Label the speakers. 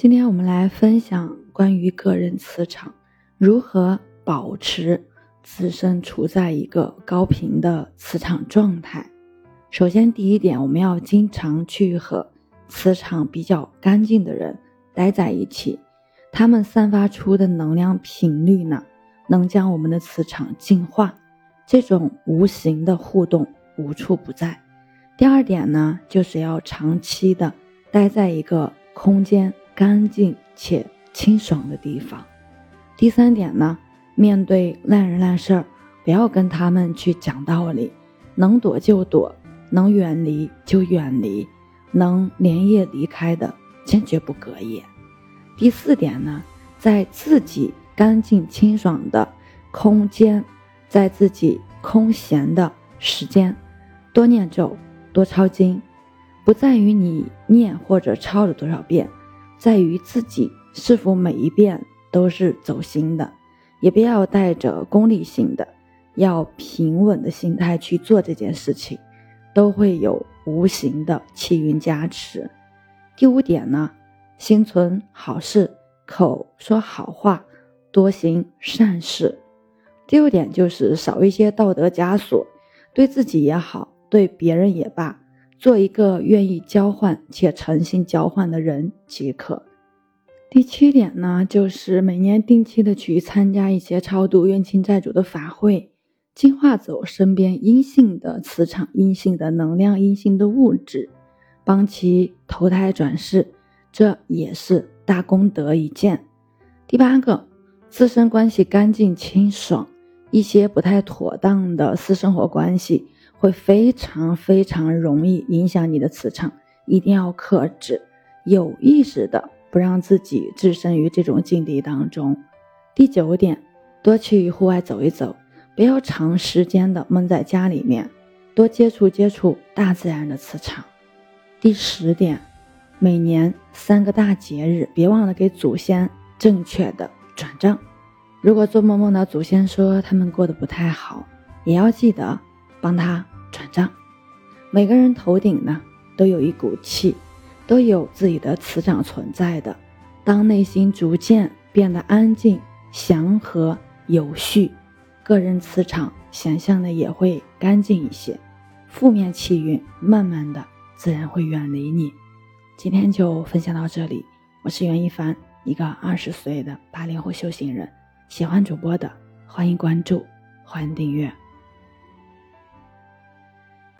Speaker 1: 今天我们来分享关于个人磁场如何保持自身处在一个高频的磁场状态。首先，第一点，我们要经常去和磁场比较干净的人待在一起，他们散发出的能量频率呢，能将我们的磁场净化。这种无形的互动无处不在。第二点呢，就是要长期的待在一个空间。干净且清爽的地方。第三点呢，面对烂人烂事儿，不要跟他们去讲道理，能躲就躲，能远离就远离，能连夜离开的坚决不隔夜。第四点呢，在自己干净清爽的空间，在自己空闲的时间，多念咒，多抄经，不在于你念或者抄了多少遍。在于自己是否每一遍都是走心的，也不要带着功利性的，要平稳的心态去做这件事情，都会有无形的气运加持。第五点呢，心存好事，口说好话，多行善事。第六点就是少一些道德枷锁，对自己也好，对别人也罢。做一个愿意交换且诚心交换的人即可。第七点呢，就是每年定期的去参加一些超度冤亲债主的法会，净化走身边阴性的磁场、阴性的能量、阴性的物质，帮其投胎转世，这也是大功德一件。第八个，自身关系干净清爽，一些不太妥当的私生活关系。会非常非常容易影响你的磁场，一定要克制，有意识的不让自己置身于这种境地当中。第九点，多去户外走一走，不要长时间的闷在家里面，多接触接触大自然的磁场。第十点，每年三个大节日，别忘了给祖先正确的转账。如果做梦梦到祖先说他们过得不太好，也要记得帮他。每个人头顶呢都有一股气，都有自己的磁场存在的。当内心逐渐变得安静、祥和、有序，个人磁场想象的也会干净一些，负面气运慢慢的自然会远离你。今天就分享到这里，我是袁一凡，一个二十岁的八零后修行人。喜欢主播的，欢迎关注，欢迎订阅。